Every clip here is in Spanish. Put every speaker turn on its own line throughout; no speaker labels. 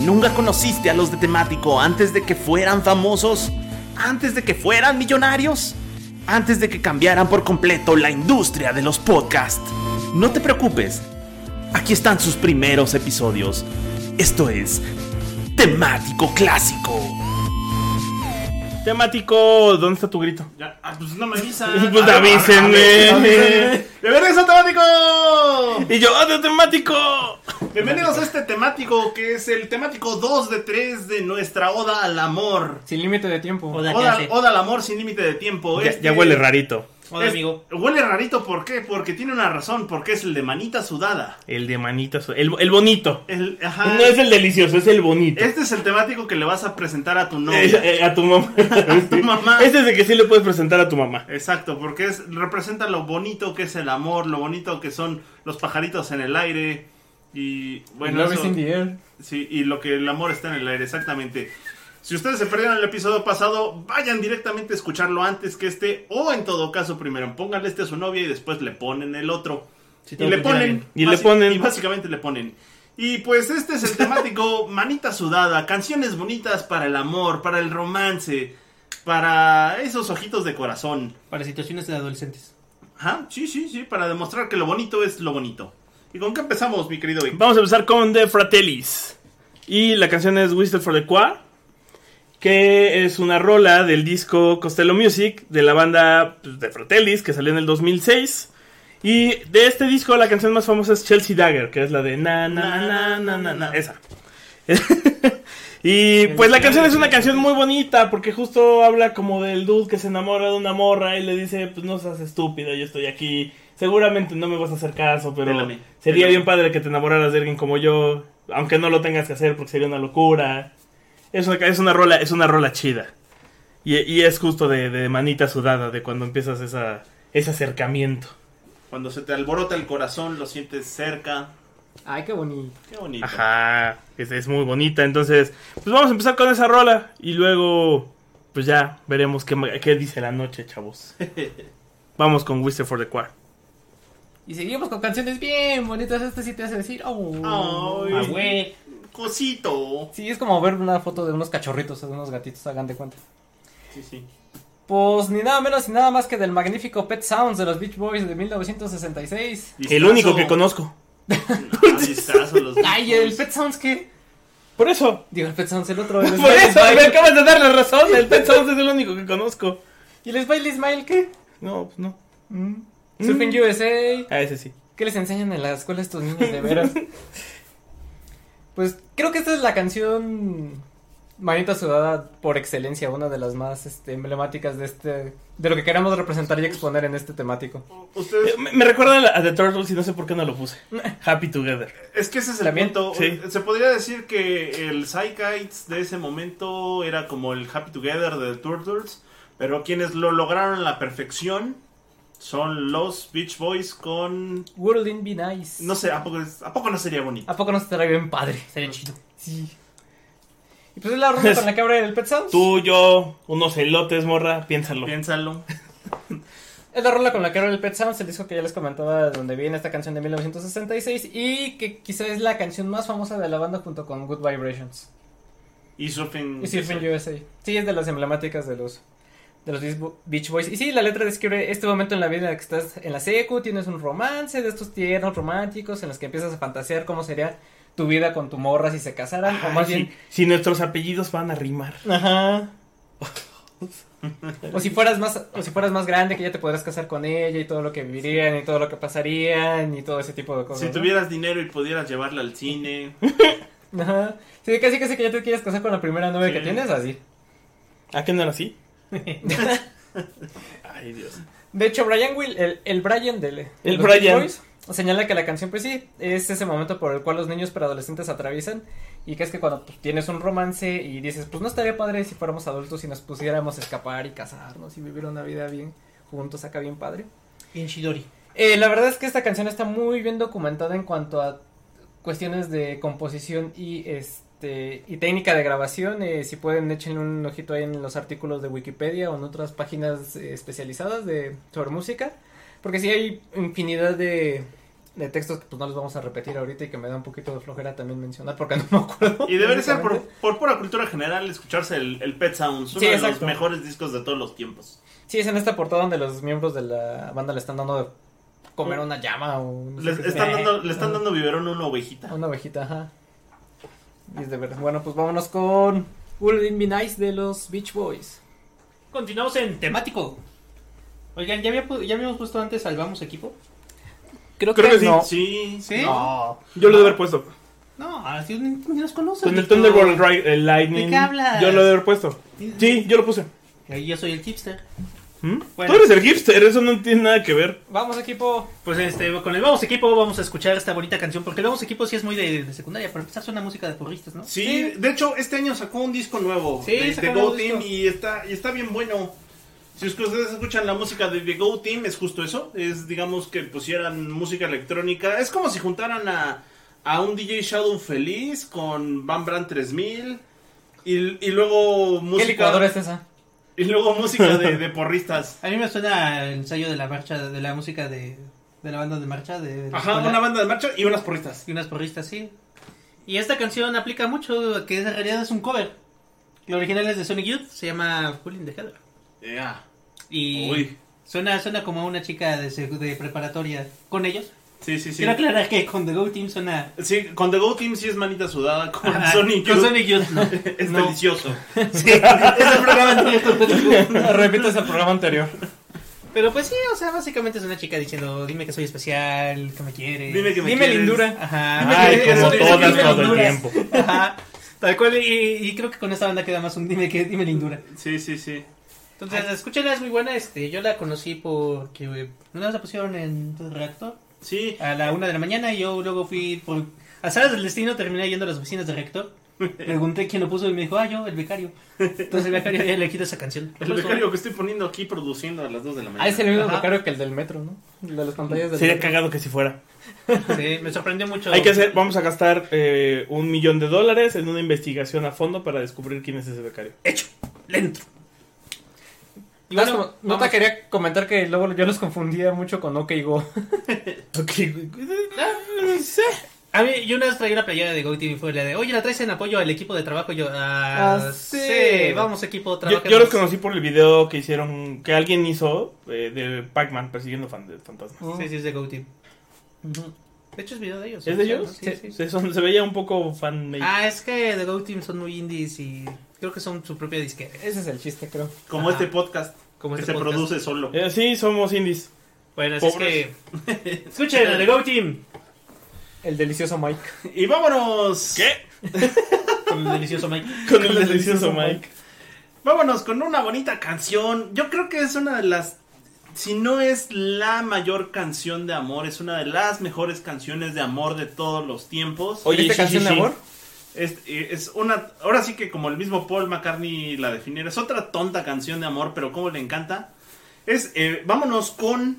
¿Nunca conociste a los de temático antes de que fueran famosos? ¿Antes de que fueran millonarios? ¿Antes de que cambiaran por completo la industria de los podcasts? No te preocupes, aquí están sus primeros episodios. Esto es temático clásico.
Temático, ¿dónde está tu grito?
Ya, ah, pues no me avisan.
Pues avísenme.
¡Bienvenidos a temático!
Y yo, ¡ah, de temático!
Bienvenidos a este temático que es el temático 2 de 3 de nuestra Oda al Amor.
Sin límite de tiempo.
Oda.
Oda. Oda al Amor sin límite de tiempo.
Ya,
Este-
ya huele rarito.
Hola,
es-
amigo.
Huele rarito, ¿por qué? Porque tiene una razón, porque es el de manita sudada.
El de manitas, el, el bonito.
El, ajá.
No es el delicioso, es el bonito.
Este es el temático que le vas a presentar a tu
Es,
novia.
eh, a tu mamá.
tu mamá.
Este es de que sí le puedes presentar a tu mamá.
Exacto, porque es, representa lo bonito que es el amor, lo bonito que son los pajaritos en el aire. Y bueno,
Love
eso-
is in the air.
Sí, y lo que el amor está en el aire, exactamente. Si ustedes se perdieron el episodio pasado, vayan directamente a escucharlo antes que este, o en todo caso, primero pónganle este a su novia y después le ponen el otro.
Sí,
y le ponen.
Y le ponen.
Y básicamente le ponen. Y pues este es el temático manita sudada, canciones bonitas para el amor, para el romance, para esos ojitos de corazón.
Para situaciones de adolescentes.
Ajá, sí, sí, sí, para demostrar que lo bonito es lo bonito. ¿Y con qué empezamos, mi querido Vic?
Vamos a empezar con The Fratellis. Y la canción es Whistle for the Choir. Que es una rola del disco Costello Music de la banda pues, The Fratellis que salió en el 2006. Y de este disco la canción más famosa es Chelsea Dagger, que es la de na na na na na na, esa. y pues la canción es una canción muy bonita porque justo habla como del dude que se enamora de una morra y le dice, pues no seas estúpida, yo estoy aquí. Seguramente no me vas a hacer caso, pero
Pélame,
sería
pélame.
bien padre que te enamoraras de alguien como yo, aunque no lo tengas que hacer porque sería una locura. Es una, es una rola, es una rola chida. Y, y es justo de, de manita sudada, de cuando empiezas esa, ese acercamiento.
Cuando se te alborota el corazón, lo sientes cerca.
Ay, qué bonito.
Qué bonito.
Ajá, es, es muy bonita. Entonces, pues vamos a empezar con esa rola y luego, pues ya veremos qué, qué dice la noche, chavos. Vamos con Whistle for the Choir.
Y seguimos con canciones bien bonitas. Este sí te hace decir, oh.
Ay,
Ah, güey.
Cosito.
Sí, es como ver una foto de unos cachorritos o de unos gatitos, hagan de cuenta.
Sí, sí.
Pues ni nada menos ni nada más que del magnífico Pet Sounds de los Beach Boys de 1966.
El único que conozco.
Ah, los
Ay, ¿el Pet Sounds qué?
Por eso.
Digo, el Pet Sounds, el otro. El
Por
Smiley
eso, me acabas de dar la razón. El Pet Sounds es el único que conozco.
¿Y el Smiley Smile qué?
No, pues no.
Mm. Surfing USA.
A ese sí.
¿Qué les enseñan en la escuela a estos niños de veras? pues creo que esta es la canción Manita Sudada por excelencia, una de las más este, emblemáticas de este de lo que queremos representar y exponer en este temático.
Ustedes,
Me, me recuerda a The Turtles y no sé por qué no lo puse. Happy Together.
es que ese es el
También,
punto.
sí.
Se podría decir que el Psychites de ese momento era como el Happy Together de The Turtles, pero quienes lo lograron a la perfección son los Beach Boys con...
World Be Nice.
No sé, ¿a poco, ¿a poco no sería bonito?
¿A poco no estaría bien padre?
Sería chido.
Sí. Y pues es la ronda con la que abre el Pet Sounds.
Tú, yo, unos elotes, morra, piénsalo.
Piénsalo.
Es la rola con la que abre el Pet Sounds, el disco que ya les comentaba, donde viene esta canción de 1966 y que quizá es la canción más famosa de la banda junto con Good Vibrations.
Y Surfing...
Y Surfing USA. Sí, es de las emblemáticas de los de los Beach Bo- Beach Boys. Y sí, la letra describe este momento en la vida en la que estás en la secu, tienes un romance de estos tiernos románticos en los que empiezas a fantasear cómo sería tu vida con tu morra si se casaran, o más
si,
bien,
si nuestros apellidos van a rimar.
ajá. O si fueras más o si fueras más grande que ya te podrás casar con ella y todo lo que vivirían y todo lo que pasarían y todo ese tipo de cosas.
Si
¿no?
tuvieras dinero y pudieras llevarla al cine.
Ajá. Sí, casi casi que ya te quieres casar con la primera novia
Sí.
que tienes, así.
¿A qué no era así? Ay, Dios.
De hecho, Brian Will, el, el Brian del de
El Brian.
Boys, señala que la canción, pues sí, es ese momento por el cual los niños preadolescentes atraviesan y que es que cuando pues, tienes un romance y dices, pues no estaría padre si fuéramos adultos y nos pusiéramos a escapar y casarnos y vivir una vida bien juntos, acá bien padre.
Bien Shidori.
Eh, la verdad es que esta canción está muy bien documentada en cuanto a cuestiones de composición y este y técnica de grabación. Eh, si pueden, échenle un ojito ahí en los artículos de Wikipedia o en otras páginas eh, especializadas de sobre música. Porque sí hay infinidad de de textos que pues no los vamos a repetir ahorita y que me da un poquito de flojera también mencionar porque no me acuerdo.
Y debería ser por, por pura cultura general escucharse el, el Pet Sounds, uno
Sí,
de los mejores discos de todos los tiempos.
Sí, es en esta portada donde los miembros de la banda le están dando de comer una llama o no sé qué
están dando, le están dando biberón a una ovejita.
Una ovejita, ajá. Y es de verdad. Bueno, pues vámonos con Will It Be Nice de los Beach Boys.
Continuamos en temático. Oigan, ¿ya, había ya habíamos puesto antes al Vamos Equipo?
Creo,
Creo que sí.
no.
Sí,
¿Sí?
No.
Yo lo he de haber puesto.
No, así ni, ni los conoces.
Con el. Thunderbolt Lightning.
¿De qué hablas?
Yo lo he de haber puesto. Sí, yo lo puse.
Y yo soy el hipster.
¿Mm?
Bueno.
Tú eres el hipster, eso no tiene nada que ver.
Vamos, equipo.
Pues este, con el Vamos Equipo vamos a escuchar esta bonita canción, porque el Vamos Equipo sí es muy de, de secundaria, para empezar suena música de porristas, ¿no?
Sí, de hecho este año sacó un disco nuevo
Sí,
de, de Go Team
disco.
y está, y está bien bueno. Si es que ustedes escuchan la música de The Go Team, es justo eso. Es, digamos, que pusieran música electrónica. Es como si juntaran a, a un DJ Shadow Feliz con Van Brand 3000 y, y luego
¿Qué
música...
licuadora es esa?
Y luego música de, de porristas.
A mí me suena el ensayo de la marcha, de la música de, de la banda de marcha de
Ajá,
escuela.
una banda de marcha y unas porristas.
y unas porristas, sí. Y esta canción aplica mucho, que en realidad es un cover. La original es de Sonic Youth, se llama Full in the Heather.
Yeah.
Y
Uy.
suena, suena como una chica de, de preparatoria con ellos.
Sí, sí, sí.
Quiero aclarar que con The Go Team suena...
Sí, con The Go Team sí es manita sudada, con
Ajá,
Sonic
con
Youth
Sonic Youth, no.
es
No.
delicioso.
Sí, es el programa anterior con.
Repites el programa anterior.
Pero pues sí, o sea, básicamente es una chica diciendo, dime que soy especial, que me quieres.
Dime que me
Dime
quieres.
lindura.
Ajá.
Ay,
Dime
como todas
dime
todo el tiempo.
Ajá. Tal cual, y, y creo que con esta banda queda más un dime que dime lindura.
Sí, sí, sí.
Entonces, escúchenla, es muy buena. Este, yo la conocí porque eh, una vez la pusieron en el reactor
Sí,
a la una de la mañana y yo luego fui por azares del destino, terminé yendo a las oficinas de reactor. Pregunté quién lo puso y me dijo, ah, yo, el becario. Entonces el becario ya le quita esa canción.
el becario que estoy poniendo aquí produciendo a las 2 de la mañana.
Ah, es el mismo
Ajá.
becario que el del metro, ¿no? El de las pantallas del
Sería
metro.
cagado que si fuera.
Sí, me sorprendió mucho.
Hay que hacer, vamos a gastar eh, un millón de dólares en una investigación a fondo para descubrir quién es ese becario.
Hecho, lento. Y Bueno,
nota
vamos-
quería comentar que luego yo los confundía mucho con OK Go.
Ok,
A mí, yo una vez traía una playera de GoTV y fue la de, oye, la traes en apoyo al equipo de trabajo. Y yo, ah,
Ah,
sí.
sí.
vamos, equipo,
Yo,
trabajemos.
yo los conocí por el video que hicieron, que alguien hizo eh, de Pac-Man persiguiendo fan de fantasmas.
Sí, sí, es de GoTV. De hecho, es video de ellos.
¿Es de
¿no?
ellos?
Sí, sí.
Se, son- se veía un poco fan made.
Ah, es que The Go Team son muy indies y creo que son su propia disquera.
Ese es el chiste, creo.
Como
Ajá.
este podcast
Como
que
este
se
podcast.
produce solo.
Eh, sí, somos indies.
Bueno, así es
Pobres.
que. Escuchen a The Go Team
El delicioso Mike.
Y vámonos.
¿Qué?
con el delicioso Mike.
Con el delicioso Mike.
Vámonos con una bonita canción. Yo creo que es una de las. Si no es la mayor canción de amor, es una de las mejores canciones de amor de todos los tiempos.
Oye,
¿Viste
sí,
canción
sí,
de
sí.
amor?
Es, es una. Ahora sí que, como el mismo Paul McCartney la definiera, es otra tonta canción de amor, pero como le encanta. Es. eh, vámonos con.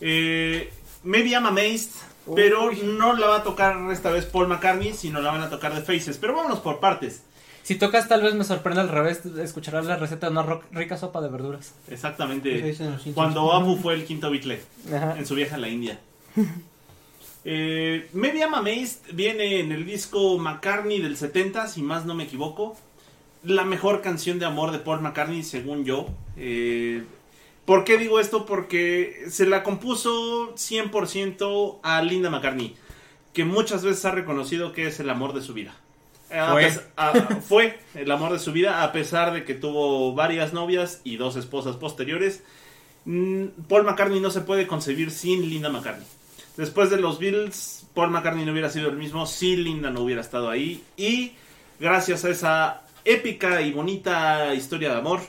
eh, Maybe I'm Amazed. Pero no la va a tocar esta vez Paul McCartney, sino la van a tocar de Faces. Pero vámonos por partes.
Si tocas, tal vez me sorprenda al revés. Escucharás la receta de una rica sopa de verduras.
Exactamente. Cuando Abu fue el quinto Beatle.
Ajá.
en su viaje a la India. Eh, I'm Amazed viene en el disco McCartney del 70, si más no me equivoco. La mejor canción de amor de Paul McCartney, según yo. Eh, ¿Por qué digo esto? Porque se la compuso 100% a Linda McCartney, que muchas veces ha reconocido que es el amor de su vida. A
Fue.
a- fue el amor de su vida, a pesar de que tuvo varias novias y dos esposas posteriores. Mm, Paul McCartney no se puede concebir sin Linda McCartney. Después de los Beatles, Paul McCartney no hubiera sido el mismo si Linda no hubiera estado ahí. Y gracias a esa épica y bonita historia de amor,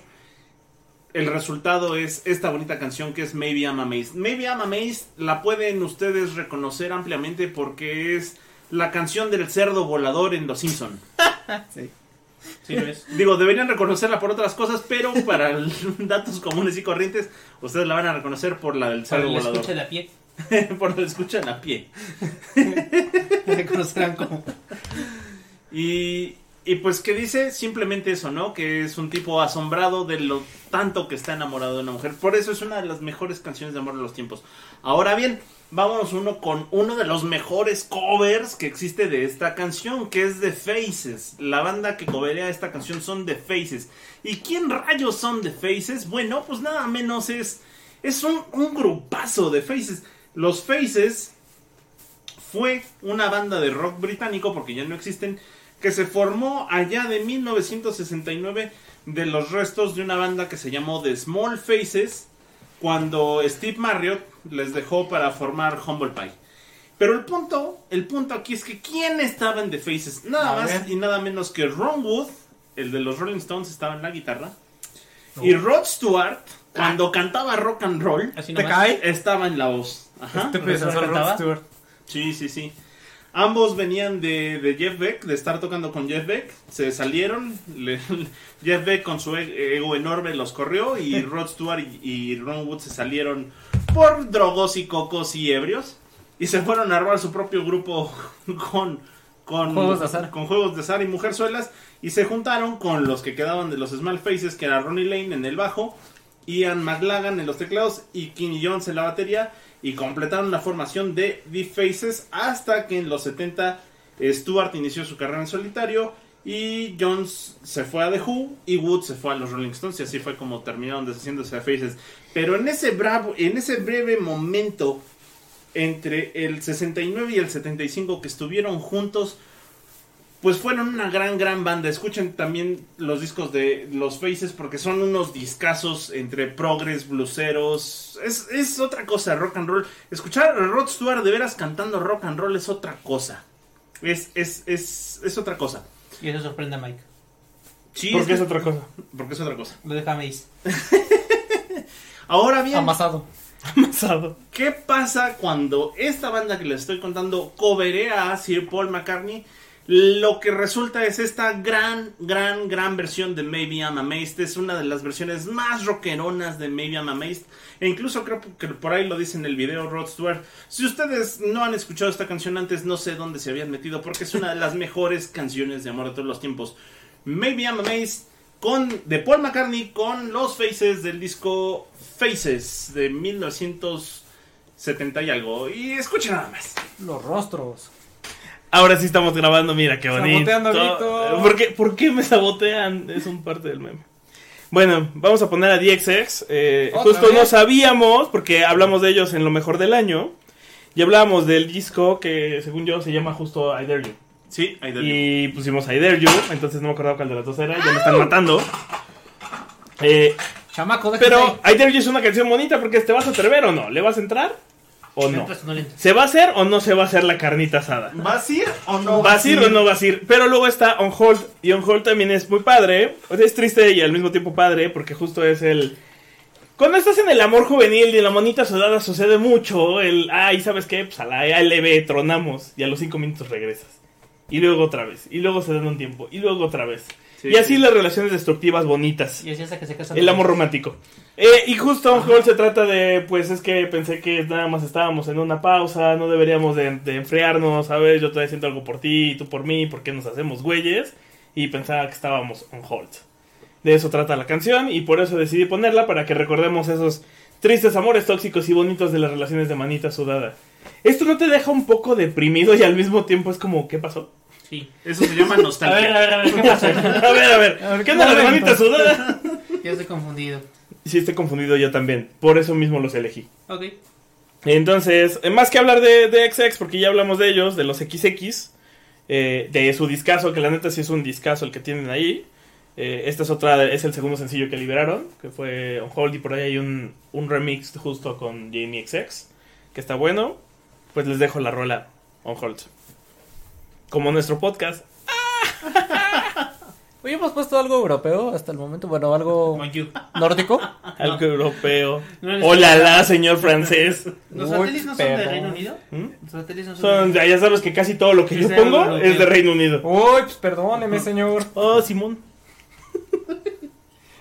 el resultado es esta bonita canción que es Maybe I'm Amazed. Maybe I'm Amazed la pueden ustedes reconocer ampliamente porque es la canción del cerdo volador en Los Simpson.
Sí, lo es.
Digo, deberían reconocerla por otras cosas, pero para el- datos comunes y corrientes, ustedes la van a reconocer por la del cerdo volador.
escucha la pie.
por la escuchan a pie.
La reconocerán como.
Y, y pues que dice simplemente eso, ¿no? Que es un tipo asombrado de lo tanto que está enamorado de una mujer. Por eso es una de las mejores canciones de amor de los tiempos. Ahora bien, vámonos uno con uno de los mejores covers que existe de esta canción, que es The Faces. La banda que coverea esta canción son The Faces. ¿Y quién rayos son The Faces? Bueno, pues nada menos es, es un, un grupazo de Faces. Los Faces fue una banda de rock británico, porque ya no existen, que se formó allá de 1969 de los restos de una banda que se llamó The Small Faces, cuando Steve Marriott les dejó para formar Humble Pie. Pero el punto, el punto aquí es que ¿quién estaba en The Faces? Nada más y nada menos que Ron Wood, el de los Rolling Stones, estaba en la guitarra. Y Rod Stewart, cuando cantaba rock and roll,
Así
¿Te
nomás.
cae?
estaba en la voz. Ajá.
Este.
Sí, sí, sí. Ambos venían de, de Jeff Beck, de estar tocando con Jeff Beck. Se salieron. le- Jeff Beck con su e- ego enorme los corrió. Y Rod Stewart y, y Ron Wood se salieron por drogos y cocos y ebrios. Y se fueron a armar su propio grupo con, con
Juegos de azar.
Con juegos de azar y mujerzuelas. Y se juntaron con los que quedaban de los Small Faces, que era Ronnie Lane en el bajo. Ian McLagan en los teclados y Kenny Jones en la batería y completaron la formación de The Faces hasta que en los 70 Stewart inició su carrera en solitario y Jones se fue a The Who y Wood se fue a los Rolling Stones y así fue como terminaron deshaciéndose de Faces. Pero en ese bravo, en ese breve momento entre el 69 y el 75 que estuvieron juntos, pues fueron una gran, gran banda. Escuchen también los discos de los Faces porque son unos discazos entre progres, bluseros. Es, es otra cosa, rock and roll. Escuchar a Rod Stewart de veras cantando rock and roll es otra cosa. Es, es, es, es otra cosa.
Y eso sorprende a Mike.
Sí,
Porque es
que-
otra cosa.
porque es otra cosa.
Lo deja Mace.
Ahora bien,
Amasado.
Amasado.
¿Qué pasa cuando esta banda que les estoy contando coverea a Sir Paul McCartney? Lo que resulta es esta gran, gran, gran versión de Maybe I'm Amazed. Es una de las versiones más rockeronas de Maybe I'm Amazed. E incluso creo que por ahí lo dice en el video Rod Stewart. Si ustedes no han escuchado esta canción antes, no sé dónde se habían metido porque es una de las mejores canciones de amor de todos los tiempos. Maybe I'm Amazed con, de Paul McCartney con los Faces del disco Faces de 1970 y algo. Y escuchen nada más.
Los rostros.
Ahora sí estamos grabando, mira qué bonito.
Saboteando, Vito.
¿Por qué, por qué me sabotean? Es un parte del meme. Bueno, vamos a poner a DXX. Eh,
¿Otra
justo
vez?
no sabíamos, porque hablamos de ellos en lo mejor del año. Y hablábamos del disco que, según yo, se llama justo I Dare You.
Sí, ahí del
Y pusimos I Dare You, entonces no me acordaba cuál de las dos era. Ya me están matando. Eh,
Chamaco, déjate
pero. I Dare You es una canción bonita porque te vas a atrever o no. ¿Le vas a entrar
entras?
¿Se va a hacer o no se va a hacer la carnita asada?
¿Vas a ir o no
¿Vas a ir o no vas a ir? Pero luego está On Hold. Y On Hold también es muy padre. O sea, es triste y al mismo tiempo padre. Porque justo es el. Cuando estás en el amor juvenil y en la monita sudada sucede mucho. El. Ay, ¿sabes qué? Pues a la ALB tronamos. Y a los cinco minutos regresas. Y luego otra vez. Y luego se dan un tiempo. Y luego otra vez.
Sí,
y así
sí.
las relaciones destructivas bonitas.
Y así hasta que se casan.
El amor romántico. Eh, y justo On Hold se trata de, pues es que pensé que nada más estábamos en una pausa, no deberíamos de, de enfriarnos, ¿sabes? Yo todavía siento algo por ti y tú por mí, ¿por qué nos hacemos güeyes? Y pensaba que estábamos on hold. De eso trata la canción y por eso decidí ponerla para que recordemos esos tristes amores tóxicos y bonitos de las relaciones de manita sudada. ¿Esto no te deja un poco deprimido y al mismo tiempo es como, ¿qué pasó?
Sí.
Eso se llama
A ver,
nostalgia.
a ver, a ver, ¿qué pasa?
A ver, a ver,
A ver,
¿qué onda la de
momento.
manita sudada?
Ya estoy confundido.
Sí, estoy confundido yo también, por eso mismo los elegí.
Ok.
Entonces, eh, más que hablar de, de XX, porque ya hablamos de ellos, de los XX, eh, de su discazo, que la neta sí es un discazo el que tienen ahí. Eh, esta es otra, es el segundo sencillo que liberaron, que fue On Hold, y por ahí hay un, un remix justo con Jamie XX, que está bueno. Pues les dejo la rola On Hold. Como nuestro podcast.
Oye, hemos puesto algo europeo hasta el momento. Bueno, algo nórdico.
Algo europeo.
No
Hola, la, señor francés.
¿Los satélites no son de. Reino Unido?
¿Mm?
Los satélites no son,
Son,
de
ya sabes que casi todo lo que yo pongo
europeo.
es de Reino Unido.
Uy, pues perdóneme, señor.
Oh, Simón.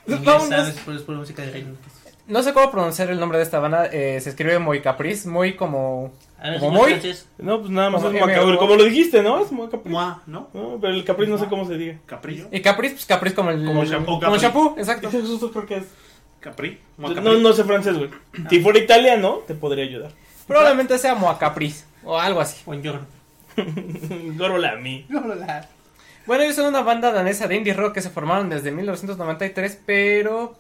Vámonos.
¿sabes? Por, es por música de Reino Unido.
No sé cómo pronunciar el nombre de esta banda. eh, se escribe muy capriz, muy como.
Ver,
¿Como muy?
No, pues nada más
Como
es Maca-
MO.
como lo dijiste, ¿no? Es muy Capriz.
Mua, ¿no?
No, pero el Capriz no sé cómo se diga.
Capri.
Y capriz, pues capriz como el.
Como shampoo,
Como
Capri.
shampoo, exacto.
Eso creo que es.
Capri.
No, no sé francés, güey. Si fuera italiano, te podría ayudar.
Probablemente sea Moacapriz o algo así.
Buongiorno.
Gorolami.
Hola.
Bueno, ellos son una banda danesa de indie rock que se formaron desde 1993, pero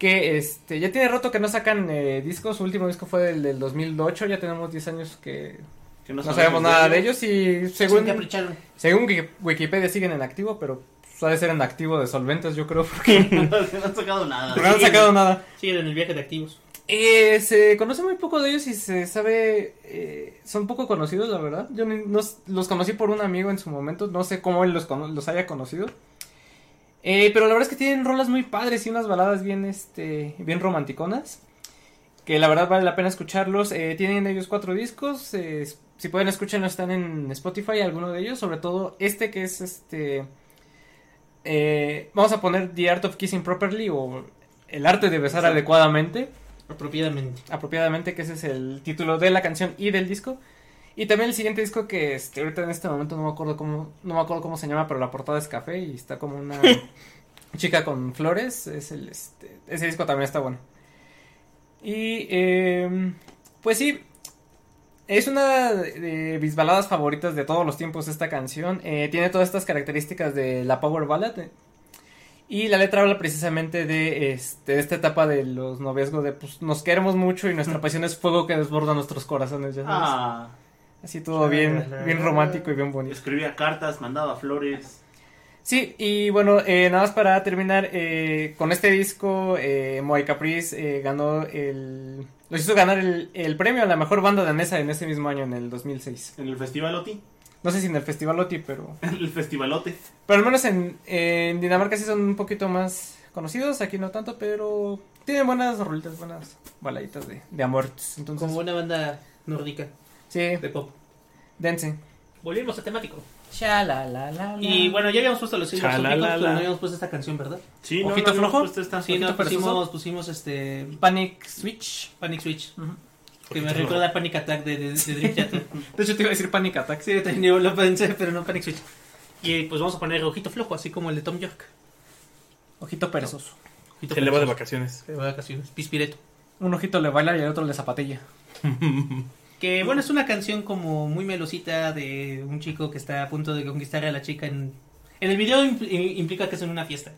que este ya tiene rato que no sacan eh, discos. Su último disco fue el del 2008, ya tenemos 10 años que
Que
no, sabemos nada de ellos y
Según
según
capricharon.
según Wiki- Wikipedia siguen en activo, pero suele ser en activo de solventes, yo creo, porque
no han sacado nada.
no han sacado nada.
Siguen en el viaje de activos.
Eh, se conoce muy poco de ellos y se sabe. eh, son poco conocidos, la verdad. Yo ni- no los conocí por un amigo en su momento. No sé cómo él los, cono- los haya conocido. Eh, pero la verdad es que tienen rolas muy padres y unas baladas bien, este, bien romanticonas. Que la verdad vale la pena escucharlos. Eh, tienen ellos cuatro discos. eh, si pueden escucharlos, están en Spotify, alguno de ellos. Sobre todo este que es este. eh, vamos a poner The Art of Kissing Properly o El arte de besar adecuadamente
Apropiadamente.
apropiadamente, que ese es el título de la canción y del disco. Y también el siguiente disco que este, ahorita en este momento no me acuerdo cómo, no me acuerdo cómo se llama, pero la portada es café y está como una chica con flores. Es el, este, ese disco también está bueno. Y eh, pues sí, es una de, mis baladas favoritas de todos los tiempos esta canción. Eh, tiene todas estas características de la power ballad. eh, y la letra habla precisamente de, este, de esta etapa de los noviazgos, de pues nos queremos mucho y nuestra pasión es fuego que desborda nuestros corazones, ya sabes.
Ah,
Así todo bien, bien romántico y bien bonito.
escribía cartas, mandaba flores.
Sí, y bueno, eh, nada más para terminar, eh, con este disco, eh, Moai Caprice eh, ganó el... Los hizo ganar el, el premio a la mejor banda danesa en ese mismo año, en el 2006.
En el festival Oti.
No sé si en el Festival Oti, pero...
En el festivalote.
Pero al menos en, en Dinamarca sí son un poquito más conocidos, aquí no tanto, pero tienen buenas rolitas, buenas baladitas de, de amor. Entonces,
Como una banda nórdica
sí,
de pop.
dense.
Volvimos a temático.
Sha, la, la, la, la.
Y bueno, ya habíamos puesto los olímpicos, pero no habíamos puesto esta canción, ¿verdad?
Sí, no,
Ojito
no habíamos
flojo.
puesto esta.
Sí, no,
Ojito perezoso.
pusimos, pusimos este
Panic Switch.
Panic Switch. Que me recuerda a Panic Attack de, de, de Dream Theater.
De hecho, te iba a decir Panic Attack.
Sí, yo también lo pensé, pero no Panic Switch. Y pues vamos a poner ojito flojo, así como el de Tom York.
Ojito perezoso.
Ojito
Se le va de
perezoso.
vacaciones.
Se le va de vacaciones. Pispireto.
Un ojito le baila y el otro le zapatilla.
Que bueno, es una canción como muy melosita de un chico que está a punto de conquistar a la chica en... En el video impl- implica que es en una fiesta.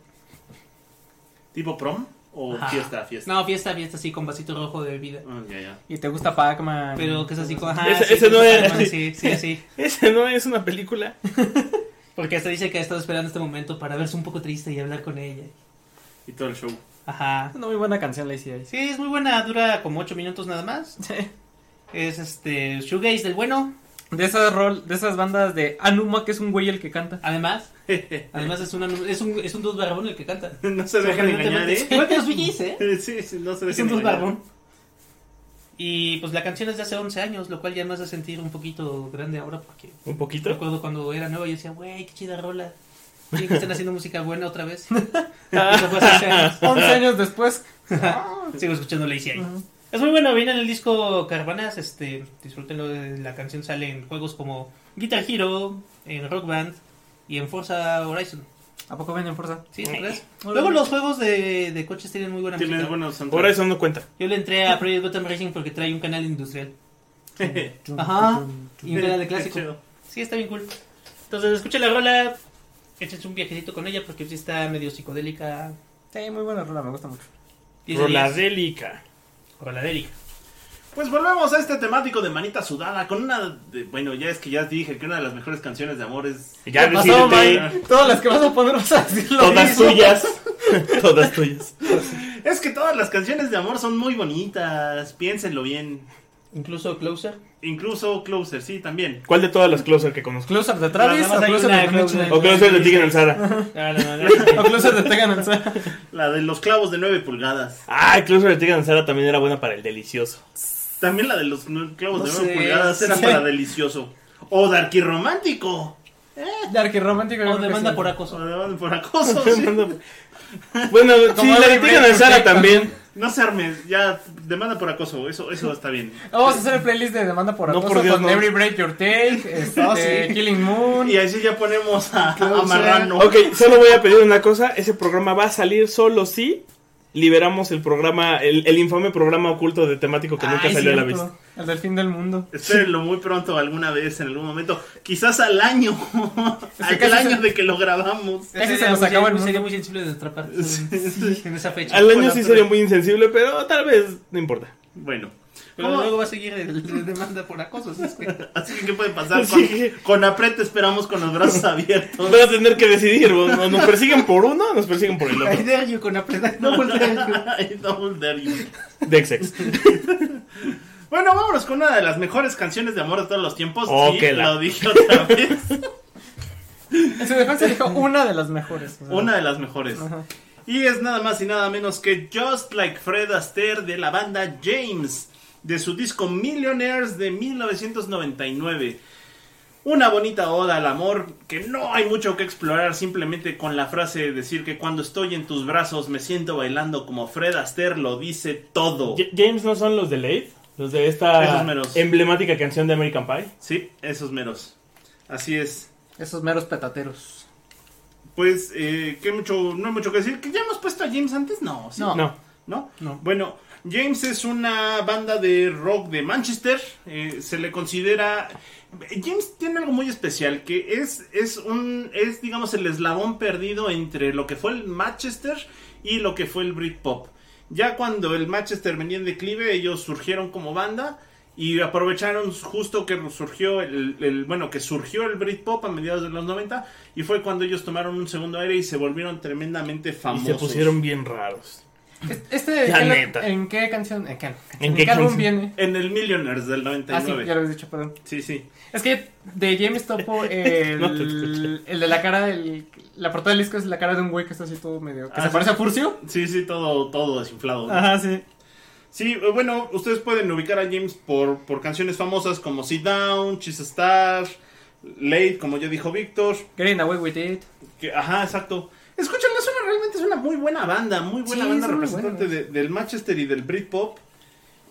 ¿Tipo prom? ¿O
Ajá.
fiesta, fiesta?
No, fiesta, fiesta, así con vasito rojo de bebida.
Ah.
Y te gusta Pac-Man.
Pero que es así como... Ajá,
Ese-
sí,
ese no
sí,
es-
Sí, sí, sí.
Ese no es una película.
Porque hasta dice que ha estado esperando este momento para verse un poco triste y hablar con ella.
Y todo el show.
Ajá.
Una muy buena canción la hice ahí.
Sí, es muy buena, dura como 8 minutos nada más. Es este Shoegaze del bueno.
De esas, rol, de esas bandas de Anuma, que es un güey el que canta.
Además, además es, una, es un es un dos barbón el que canta.
no se dejan engañar, ¿eh?
Igual que los VGs, ¿eh?
Sí, sí, no se
Es
dejan
un dos barbón. Y pues la canción es de hace 11 años, lo cual ya me hace sentir un poquito grande ahora porque
Un poquito.
recuerdo cuando era nueva yo decía, güey, qué chida rola. Sí, que están haciendo música buena otra vez. Eso fue hace 11 años.
11 años después.
Sigo escuchando Lazy Eye.
Ujú.
Es muy bueno, viene en el disco Caravanas, este, disfrútenlo, de- la canción sale en juegos como Guitar Hero, en Rock Band y en Forza Horizon.
¿A poco ven en fuerza?
¿Sí? ¿no crees? Luego los juegos de, de coches tienen muy buena música.
buenos
Por eso no cuenta.
Yo le entré a Project Gotham Racing porque trae un canal industrial. Ajá. Y un canal de clásico. Sí, está bien cool. Entonces, escuchen la rola, échense un viajecito con ella porque sí está medio psicodélica.
Sí, muy buena rola, me gusta mucho.
10 de 10.
Roladélica.
Roladélica.
Pues volvemos a este temático de manita sudada con una... de- bueno, ya es que ya dije que una de las mejores canciones de amor es...
Ya
¿Qué pasó? Todas las que vas a poner vas a decir lo
Todas
mismo.
tuyas. Todas tuyas.
Es que todas las canciones de amor son muy bonitas, piénsenlo bien.
Incluso Closer.
Incluso Closer, sí, también.
¿Cuál de todas las closer que conozco?
Closer de Travis o Closer de
Closer.
O closer de.
No, no, no, no.
O Closer de Tegan and Sara.
La de los clavos de 9 pulgadas.
Ay, closer de en Sara también era buena para el delicioso.
También la de los clavos
No
de 9
sé,
pulgadas era
sí.
para delicioso. O Darky Romántico.
Darky Romántico.
O demanda por
O
acoso.
de- por acoso. sí.
Bueno, sí, la de
You Take
también.
No se arme, ya demanda por acoso, eso, eso está bien.
Vamos a hacer el playlist de demanda por
No,
acoso
por Dios,
con
no.
Every Break Your Take, este,
Oh, sí.
Killing Moon.
Y así ya ponemos a, a. Marrano.
Ok, solo voy a pedir una cosa. Ese programa va a salir solo si liberamos el programa, el, el infame programa oculto de temático que nunca
Ay,
salió a la
cierto. El del fin del mundo.
Espérenlo muy pronto, alguna vez, en algún momento. Quizás al año. al año
se-
de que lo grabamos.
Ese se nos acaba el
Sería muy sensible de nuestra parte. En esa fecha.
Al año
Bueno,
sí
pero-
sería muy insensible, pero tal vez no importa.
Bueno.
Pero
¿Cómo?
luego va a seguir el, el demanda por acoso. así que-
Así que, ¿qué puede pasar?
Sí.
Con, con aprete esperamos con los brazos abiertos.
Van a tener que decidir, o o nos persiguen por uno o nos persiguen por el
I
otro.
dare you con. No.
I don't dare you.
Dexex.
Bueno, vámonos con una de las mejores canciones de amor de todos los tiempos.
Oh,
sí,
que la-
lo dije otra vez.
En su defensa dijo una de las mejores. o sea.
Una de las mejores.
Ajá.
Y es nada más y nada menos que Just Like Fred Astaire de la banda James, de su disco Millionaires de 1999. Una bonita oda al amor que no hay mucho que explorar, simplemente con la frase de decir que cuando estoy en tus brazos me siento bailando como Fred Astaire lo dice todo.
J- James no son los de Late, los de esta
Esos meros.
emblemática canción de American Pie.
Sí, esos meros. Así es.
Esos meros petateros.
Pues, eh, que mucho, no hay mucho que decir. ¿Que ya hemos puesto a James antes? No, sí.
No.
No.
¿no?
No.
Bueno, James es una banda de rock de Manchester. eh, se le considera. James tiene algo muy especial que es, es un es digamos el eslabón perdido entre lo que fue el Manchester y lo que fue el Britpop. Ya cuando el Manchester venía en declive, ellos surgieron como banda y aprovecharon justo que surgió el, el- bueno que surgió el Britpop a mediados de los 90 y fue cuando ellos tomaron un segundo aire y se volvieron tremendamente
Y
famosos.
se pusieron bien raros.
Este,
La
¿en,
neta.
¿En qué canción? ¿En qué,
¿En qué
álbum
canción?
viene?
En el Millionaires del
Ah, sí,
99.
ya lo habéis dicho, perdón.
Sí, sí.
Es que de James Topo, el,
No te escuché.
el de la cara, el, la portada del disco es la cara de un güey que está así todo medio. que
Ah,
se
sí.
parece a Furcio.
Sí, sí, todo, todo desinflado. ¿no?
Ajá, sí.
Sí, eh, bueno, ustedes pueden ubicar a James por, por canciones famosas como Sit Down, She's a Star, Late, como ya dijo Víctor.
Getting Away with It.
Que, ajá, exacto. Escúchenla, es realmente es una muy buena banda, muy buena
Sí,
banda representante de- del Manchester y del Britpop.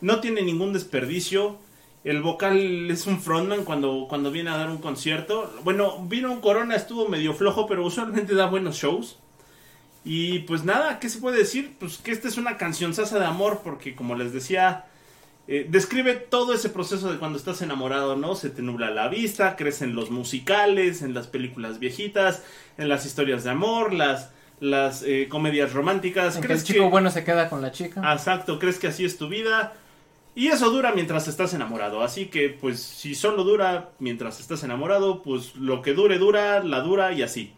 No tiene ningún desperdicio. El vocal es un frontman cuando, cuando viene a dar un concierto. Bueno, vino un Corona, estuvo medio flojo, pero usualmente da buenos shows. Y pues nada, ¿qué se puede decir? Pues que esta es una canción sasa de amor, porque como les decía, eh, describe todo ese proceso de cuando estás enamorado, ¿no? Se te nubla la vista, crees en los musicales, en las películas viejitas, en las historias de amor, las, las eh, comedias románticas.
En que el
¿Crees
chico
que-
bueno se queda con la chica.
Exacto, crees que así es tu vida. Y eso dura mientras estás enamorado. Así que, pues, si solo dura mientras estás enamorado, pues lo que dure, dura, la dura y así.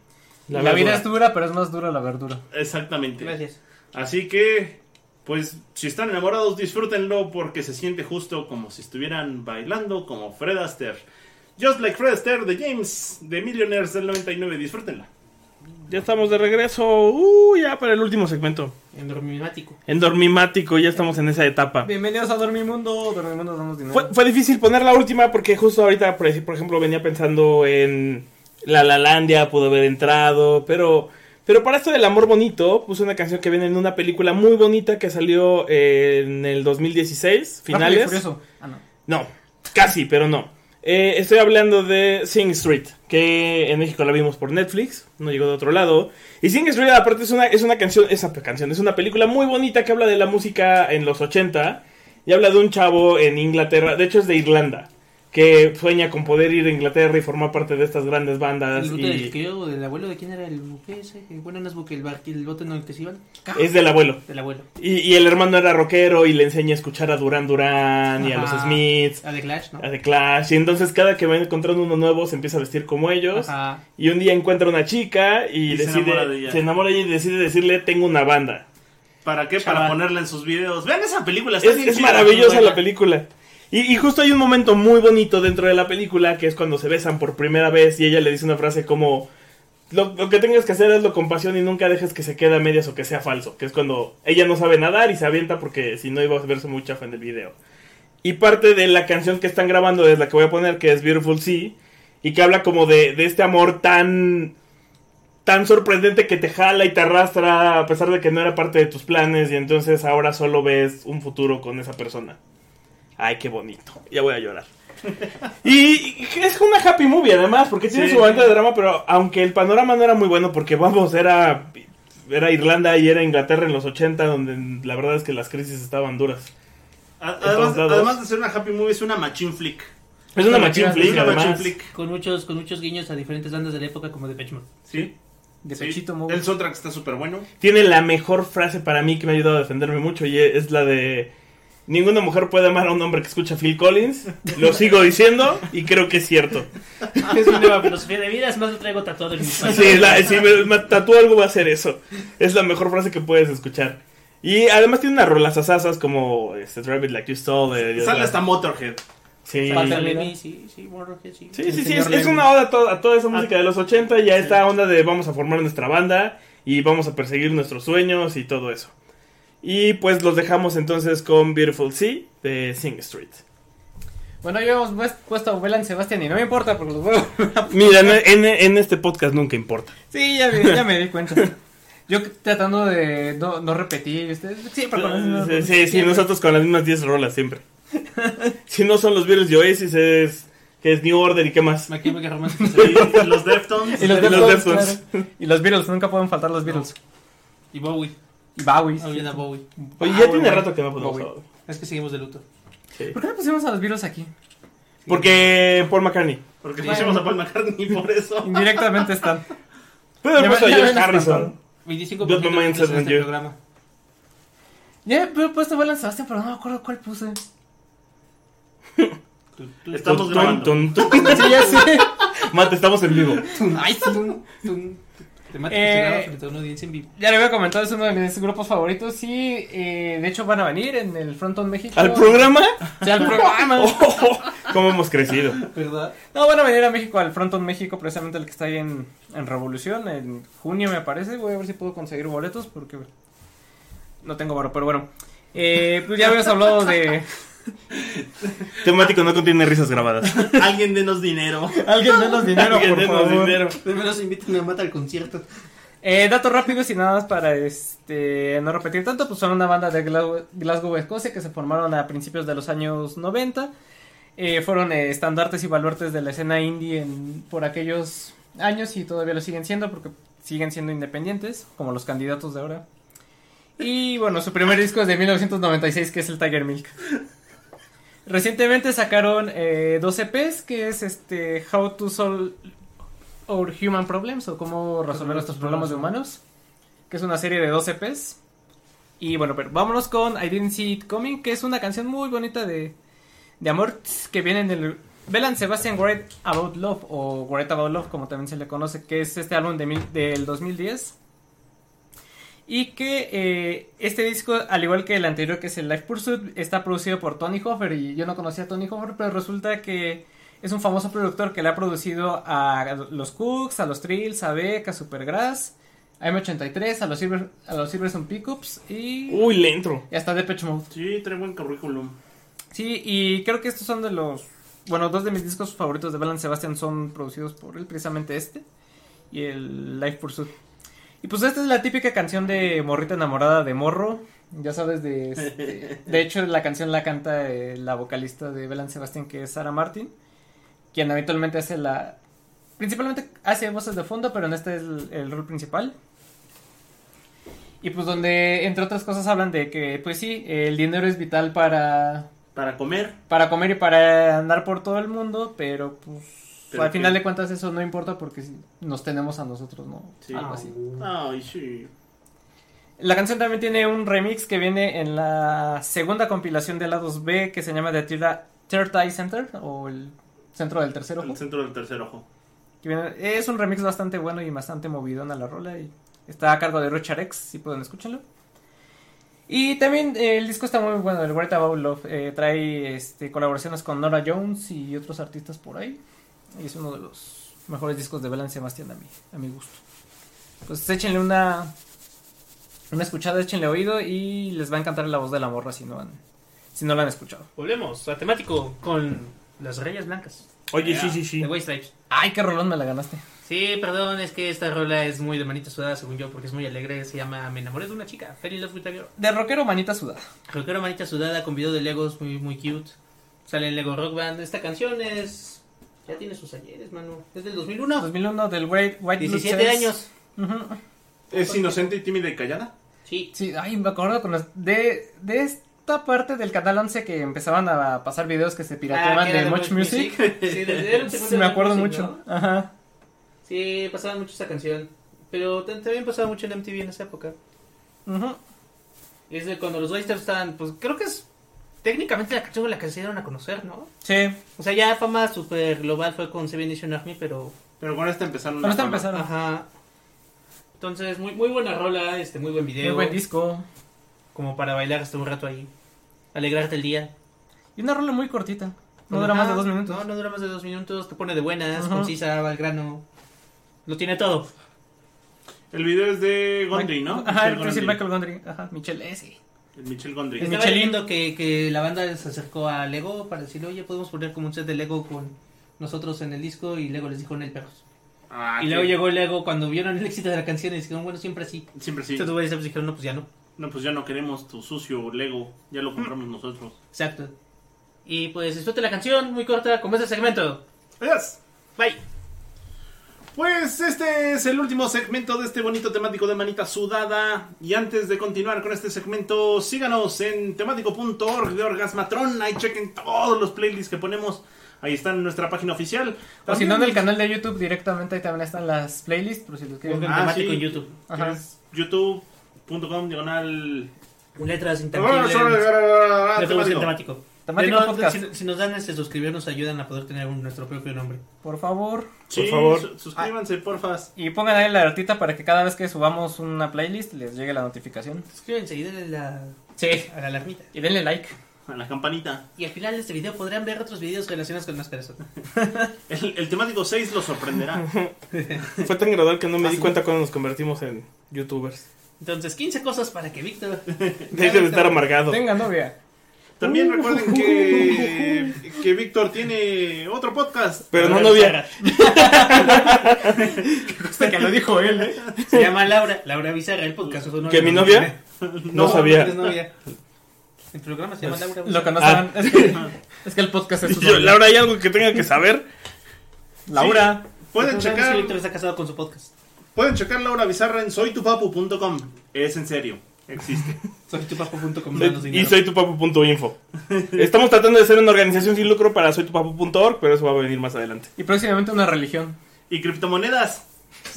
la vida es dura, pero es más dura la verdura.
Exactamente.
Gracias.
Así que, pues, si están enamorados, disfrútenlo porque se siente justo como si estuvieran bailando como Fred Astaire. Just like Fred Astaire de James, de Millionaires del 99. Disfrútenla.
Ya estamos de regreso. Uh, ya para el último segmento.
En dormimático.
En Dormimático, ya estamos en esa etapa.
Bienvenidos a Dormimundo. Dormimundo damos dinero.
Fue, fue difícil poner la última porque justo ahorita, por ej- por ejemplo, venía pensando en La Lalandia, pudo haber entrado, pero, pero para esto del amor bonito, puse una canción que viene en una película muy bonita que salió en el 2016,
Rápido y
finales.
Ah, no.
No, casi, pero no. Eh, estoy hablando de Sing Street, que en México la vimos por Netflix, no llegó de otro lado. Y Sing Street, aparte, es una, es una canción, esa canción, es una película muy bonita que habla de la música en los 80 y habla de un chavo en Inglaterra, de hecho es de Irlanda, que sueña con poder ir a Inglaterra y formar parte de estas grandes bandas.
¿El bote del
Y
creo del abuelo de quién era el buque ese? Bueno, no es buque, el, bar, el bote en el que se iban.
es del abuelo.
Del abuelo.
Y, y el hermano era rockero y le enseña a escuchar a Duran Duran y a los. Smiths.
Ah, de Clash, ¿no?
a The Clash, y entonces cada que va encontrando uno nuevo se empieza a vestir como ellos.
Ajá.
Y un día encuentra una chica y,
Y se enamora de ella.
se enamora de ella y decide decirle, tengo una banda.
¿Para qué? Para ponerla en sus videos. Vean esa película. está
Es,
bien
es maravillosa la película. Y, justo hay un momento muy bonito dentro de la película que es cuando se besan por primera vez y ella le dice una frase como, lo, lo que tengas que hacer es lo con pasión y nunca dejes que se quede a medias o que sea falso. Que es cuando ella no sabe nadar y se avienta porque si no iba a verse muy chafa en el video. Y parte de la canción que están grabando es la que voy a poner, que es Beautiful Sea, y que habla como de, de este amor tan tan sorprendente que te jala y te arrastra a pesar de que no era parte de tus planes y entonces ahora solo ves un futuro con esa persona. Ay, qué bonito. Ya voy a llorar. Y es una happy movie además, porque tiene
Sí.
su momento de drama, pero aunque el panorama no era muy bueno, porque vamos, era, era Irlanda y era Inglaterra en los 80, donde la verdad es que las crisis estaban duras.
Además, de ser una happy movie, es una machine flick.
Es una machine flick,
una
además.
machine flick.
Con muchos, con muchos guiños a diferentes bandas de la época como de Mode.
Sí.
De
Sí.
pechito movie.
El soundtrack está súper bueno.
Tiene la mejor frase para mí que me ha ayudado a defenderme mucho y es la de... Ninguna mujer puede amar a un hombre que escucha Phil Collins. Lo sigo diciendo y creo que es cierto.
Es mi nueva filosofía de vida, es más lo traigo tatuado en mi espalda.
Sí, la- si me, me tatúo algo va a ser eso. Es la mejor frase que puedes escuchar. Y además tiene unas rolas asasas como este, Drive It Like You Stole. de-
Sale hasta Motorhead.
Sí.
Sí, sí, Motorhead, sí.
Sí, sí, es, una oda a, to- a toda esa música de los 80 y a esta onda de vamos a formar nuestra banda y vamos a perseguir nuestros sueños y todo eso. Y pues los dejamos entonces con Beautiful Sea de Sing Street.
Bueno, yo hemos pues- puesto a Belan Sebastián y no me importa porque los veo.
Mira, en, este podcast nunca importa.
sí, ya, me- ya me di cuenta. Yo tratando de no, no repetir, ustedes siempre con las mismas
Sí,
rolas,
sí,
siempre.
nosotros con las mismas 10 rolas siempre. si no son los Beatles y Oasis es, que es New Order y qué más.
Romance.
Y los Deftones.
Y los, Deftones. Y los Beatles, nunca pueden faltar los Beatles.
Y Bowie.
Y Bowie.
A Bowie.
Oye,
Ah,
ya tiene rato que no podemos
Bowie.
Es que seguimos de luto.
Sí.
¿Por qué no pusimos a los Beatles aquí?
Porque Paul McCartney.
Porque pusimos a Paul McCartney por eso.
Indirectamente están.
Haber
Ya
puesto a George
me
Harrison.
espantaron.
25%
Build My
de este
You.
programa.
Ya he puesto Belan Sebastián, pero no me acuerdo cuál puse.
Estamos grabando.
Sí, ya sé.
Mate, estamos en vivo.
ay,
Eh,
que grabamos frente a una audiencia en vivo.
Ya le había comentado, es uno de mis grupos favoritos y eh, de hecho van a venir en el Fronton México.
¿Al programa?
Sí, al programa.
Oh, ¿Cómo hemos crecido?
¿Verdad?
No, van a venir a México, al Fronton México, precisamente el que está ahí en, en Revolución, en junio me parece. Voy a ver si puedo conseguir boletos porque no tengo varo, pero bueno. Eh, pues ya habías hablado de
Temático no contiene risas grabadas.
Alguien denos dinero.
alguien menos dinero,
Alguien
por
denos
favor.
dinero.
Primero se invitan a Mata al concierto.
Eh, datos rápidos y nada más para este no repetir tanto, pues son una banda de Glasgow, Glasgow, Escocia, que se formaron a principios de los años 90. Eh, fueron eh, estandartes y baluartes de la escena indie en- por aquellos años y todavía lo siguen siendo porque siguen siendo independientes, como los candidatos de ahora. Y bueno, su primer disco es de 1996, que es el Tiger Milk. Recientemente sacaron eh, dos EPs, que es este How to Solve Our Human Problems, o cómo resolver nuestros problemas de humanos, que es una serie de dos EPs. Y bueno, pero vámonos con I Didn't See It Coming, que es una canción muy bonita de, de amor que viene del Belan Sebastian Write About Love, o Write About Love, como también se le conoce, que es este álbum de mil- del 2010. Y que eh, este disco, al igual que el anterior, que es el Life Pursuit, está producido por Tony Hoffer. Y yo no conocía a Tony Hoffer, pero resulta que es un famoso productor que le ha producido a los Cooks, a los Trills, a Beck, a Supergrass, a M83, a los Silver, a los Silverson Pickups y,
Uy, le entro.
y hasta Depeche Mode.
Sí, trae buen currículum.
Sí, y creo que estos son de los. Bueno, dos de mis discos favoritos de Belan Sebastian son producidos por él, precisamente este y el Life Pursuit. Y pues esta es la típica canción de morrita enamorada de morro. Ya sabes, de. este, de hecho, la canción la canta eh, la vocalista de Belan Sebastian, que es Sarah Martin, quien habitualmente hace la. Principalmente hace voces de fondo, pero en este es el, el rol principal. Y pues donde, entre otras cosas, hablan de que, pues sí, el dinero es vital para,
Para comer.
para comer y para andar por todo el mundo, pero pues
Pero
al
que-
final de cuentas eso no importa porque nos tenemos a nosotros, ¿no?
Sí.
Algo así.
Ay, sí.
La canción también tiene un remix que viene en la segunda compilación de lados B que se llama The Third Third Eye Center o el centro del tercer ojo.
El centro del tercer ojo.
Que viene- es un remix bastante bueno y bastante movidón a la rola y está a cargo de Richard X, si pueden escucharlo. Y también eh, el disco está muy bueno, el Great About Love. eh, trae este, colaboraciones con Nora Jones y otros artistas por ahí. Y es uno de los mejores discos de Belan Sebastián a mi, a mi gusto. Pues échenle una, una escuchada, échenle oído y les va a encantar la voz de la morra si no, han, si no la han escuchado.
Volvemos a temático con las rayas blancas.
Oye, sí, sí, sí.
White Stripes.
Ay, qué rolón me la ganaste.
Sí, perdón, es que esta rola es muy de manita sudada, según yo, porque es muy alegre. Se llama Me enamoré de una chica. Fell in love with a girl.
De rockero manita sudada.
Rockero manita sudada con video de Legos muy, muy cute. Sale en Lego Rock Band. Esta canción es. Ya tiene sus ayeres, mano. Es del 2001.
2001 del White, White Blood
17
Cells.
años.
¿Es inocente y tímida y callada?
Sí.
Sí, ay, me acuerdo con las- de, de, es- cierta parte del canal 11 que empezaban a pasar videos que se pirateaban
Ah,
de
de
Much Music.
Music. Sí, de- era un segundo
Sí, me acuerdo
Music,
mucho. Ajá.
Sí, pasaba mucho esa canción. Pero también pasaba mucho en MTV en esa época.
Ujú.
Y es de cuando los Waisters estaban, pues creo que es técnicamente la canción con la que se dieron a conocer, ¿no?
Sí.
O sea, ya fama super global fue con Seven Nation Army, pero...
Pero con esta empezaron.
Con esta empezaron.
Ajá. Entonces, muy, muy buena rola, este, muy buen video.
Muy buen disco.
Como para bailar hasta un rato ahí. Alegrarte el día.
Y una rola muy cortita. No dura más de dos minutos.
No, no dura más de dos minutos. Te pone de buenas,
Ajá.
concisa, va al grano. Lo tiene todo.
El video es de Gondry, ¿no?
Ajá,
Michel
el. Michael Gondry. Ajá, Michelle S.
El Michel Gondry.
Es
Estaba
Michelin.
viendo que, que la banda se acercó a Lego para decirle, oye, podemos poner como un set de Lego con nosotros en el disco. Y Lego les dijo, en el perros.
Ah,
y luego llegó Lego cuando vieron el éxito de la canción y dijeron, bueno, siempre así.
Siempre sí.
Estos güeyes pues, dijeron, no, pues ya no.
No, pues ya no queremos tu sucio Lego. Ya lo compramos nosotros.
Exacto. Y pues disfrute la canción, muy corta, como este segmento.
Adiós.
Bye.
Pues este es el último segmento de este bonito temático de manita sudada. Y antes de continuar con este segmento, síganos en temático.org de Orgasmatron. Ahí chequen todos los playlists que ponemos. Ahí están en nuestra página oficial.
O si no, en el canal de YouTube directamente ahí también están las playlists, por si los quieren.
Ah,
temático
sí.
en YouTube.
Ajá.
Youtube.com diagonal
Letras
Ah,
intangibles. Letras
temático.
Temático. No,
podcast.
Si, si nos dan este suscribir nos ayudan a poder tener un- nuestro propio nombre.
Por favor.
Sí,
Por favor.
su- suscríbanse, porfas.
Y pongan ahí la alertita para que cada vez que subamos una playlist les llegue la notificación.
Suscríbanse y denle la,
Sí.
a la alarmita.
Y denle like.
A la campanita.
Y al final de este video podrán ver otros videos relacionados con más perezoso.
El, el temático 6 lo sorprenderá.
Fue tan gradual que no me
Ah,
di cuenta cuando nos convertimos en youtubers.
Entonces, 15 cosas para que Víctor...
Deje de estar amargado.
Tenga novia.
También recuerden que, que Víctor tiene otro podcast.
Pero no
Laura
novia.
Hasta que lo dijo él, ¿eh?
Se llama Laura. Laura Bizarra, el podcast. su
¿Que mi novia? No sabía.
eres novia. El programa se llama Laura
Lo
Bizarra.
que no saben es, que, es que el podcast es su
yo,
novia.
Laura, ¿hay algo que tenga que saber?
Laura.
Pueden
sabemos si
checar,
Víctor está casado con su podcast.
pueden checar Laura Bizarra en soytupapu.com. Es en serio, existe.
Soy tu papo.com.
Soy- y soy tupapu.info. Estamos tratando de ser una organización sin lucro para soytupapu.org, pero eso va a venir más adelante.
Y próximamente una religión.
Y criptomonedas.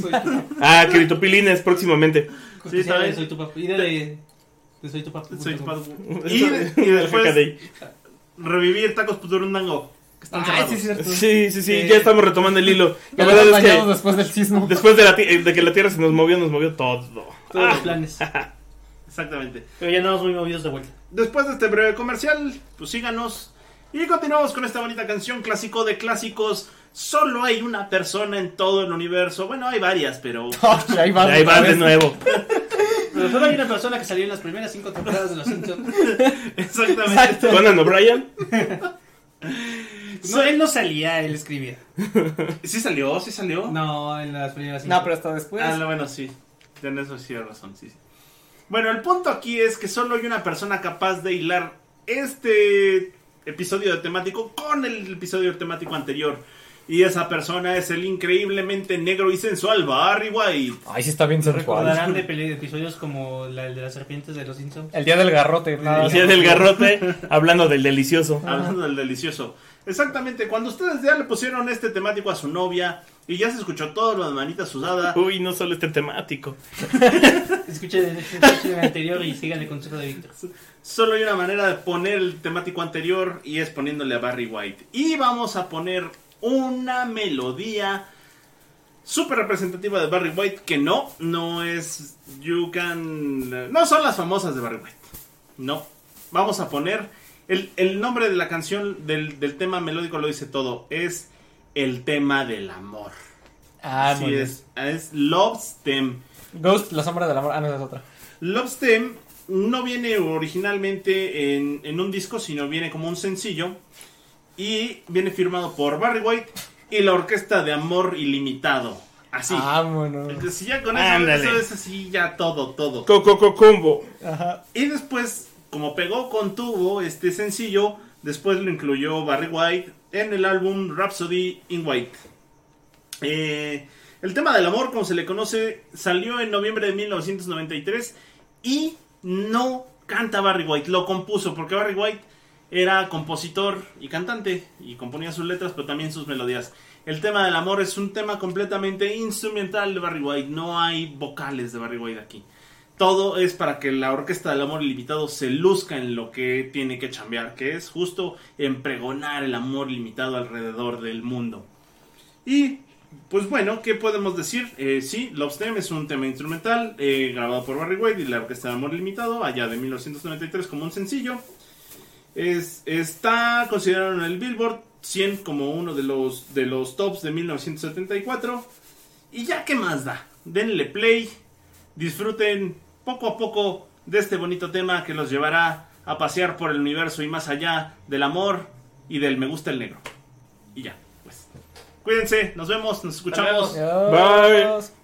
Soy tu.
Ah, Critopilines próximamente.
Sí, está bien.
Soy tu papo. Y de, de, de soy tu papo.
Soy.
Eso-
Y, y después revivir tacos puturundango.
Ay,
cerrados.
sí, cierto.
Sí, sí, sí,
Eh,
ya estamos retomando el hilo. La
Ya
verdad es que
después del sismo.
después de, la eh, de que la Tierra se nos movió, nos movió todo.
Todos los planes.
Exactamente.
Pero ya andamos muy movidos de vuelta.
Después de este breve comercial, pues síganos. Y continuamos con esta bonita canción clásico de clásicos. Solo hay una persona en todo el universo. Bueno, hay varias, pero.
ahí va.
Ahí va de nuevo.
Pero solo hay una persona que salió en las primeras cinco temporadas de Los Simpsons.
Exactamente.
Conan O'Brien.
No, él no salía, él escribía.
Sí salió, sí salió.
No, en las primeras cinco.
No, pero hasta después.
Ah, no, bueno, sí. En eso sí hay razón, sí, sí. Bueno, el punto aquí es que solo hay una persona capaz de hilar este episodio de temático con el episodio temático anterior. Y esa persona es el increíblemente negro y sensual Barry White.
Ay, sí está bien
¿Se
sensual.
recordarán de episodios como la, el de las serpientes de Los Simpsons?
El día del garrote. nada.
Hacía del garrote, hablando del delicioso.
Hablando del delicioso. Exactamente, cuando ustedes ya le pusieron este temático a su novia y ya se escuchó todo lo de manita sudada,
Uy, no solo este temático.
Escuchen, el anterior y sigan el consejo de Víctor.
solo hay una manera de poner el temático anterior y es poniéndole a Barry White. Y vamos a poner una melodía súper representativa de Barry White que no, no es You Can... No son las famosas de Barry White. No. Vamos a poner... El, el nombre de la canción, del, del tema melódico lo dice todo. Es el tema del amor.
Ah,
Así
muy bien.
es. Es Love Stem.
Ghost, la sombra del amor. Ah, no, es otra.
Love Stem no viene originalmente en, en un disco, sino viene como un sencillo. Y viene firmado por Barry White y la Orquesta de Amor Ilimitado. Así.
Vámonos.
Entonces, ya con eso, es así, ya todo, todo.
Coco Coco Combo.
Ajá.
Y después, como pegó con tubo este sencillo, después lo incluyó Barry White en el álbum Rhapsody in White. Eh, el tema del amor, como se le conoce, salió en noviembre de 1993 y no canta Barry White, lo compuso, porque Barry White era compositor y cantante y componía sus letras, pero también sus melodías. El tema del amor es un tema completamente instrumental de Barry White, no hay vocales de Barry White aquí. Todo es para que la Orquesta del Amor Ilimitado se luzca en lo que tiene que chambear, que es justo en pregonar el amor limitado alrededor del mundo. Y pues bueno, ¿qué podemos decir? Eh, sí, Love Them es un tema instrumental eh, grabado por Barry White y la Orquesta de Amor Limitado allá de 1993 como un sencillo. Es, está considerado en el Billboard 100 como uno de los, de los tops de 1974. Y ya, ¿qué más da? Denle play, disfruten poco a poco de este bonito tema que los llevará a pasear por el universo y más allá del amor y del me gusta el negro. Y ya, pues. Cuídense, nos vemos, nos escuchamos.
Bye.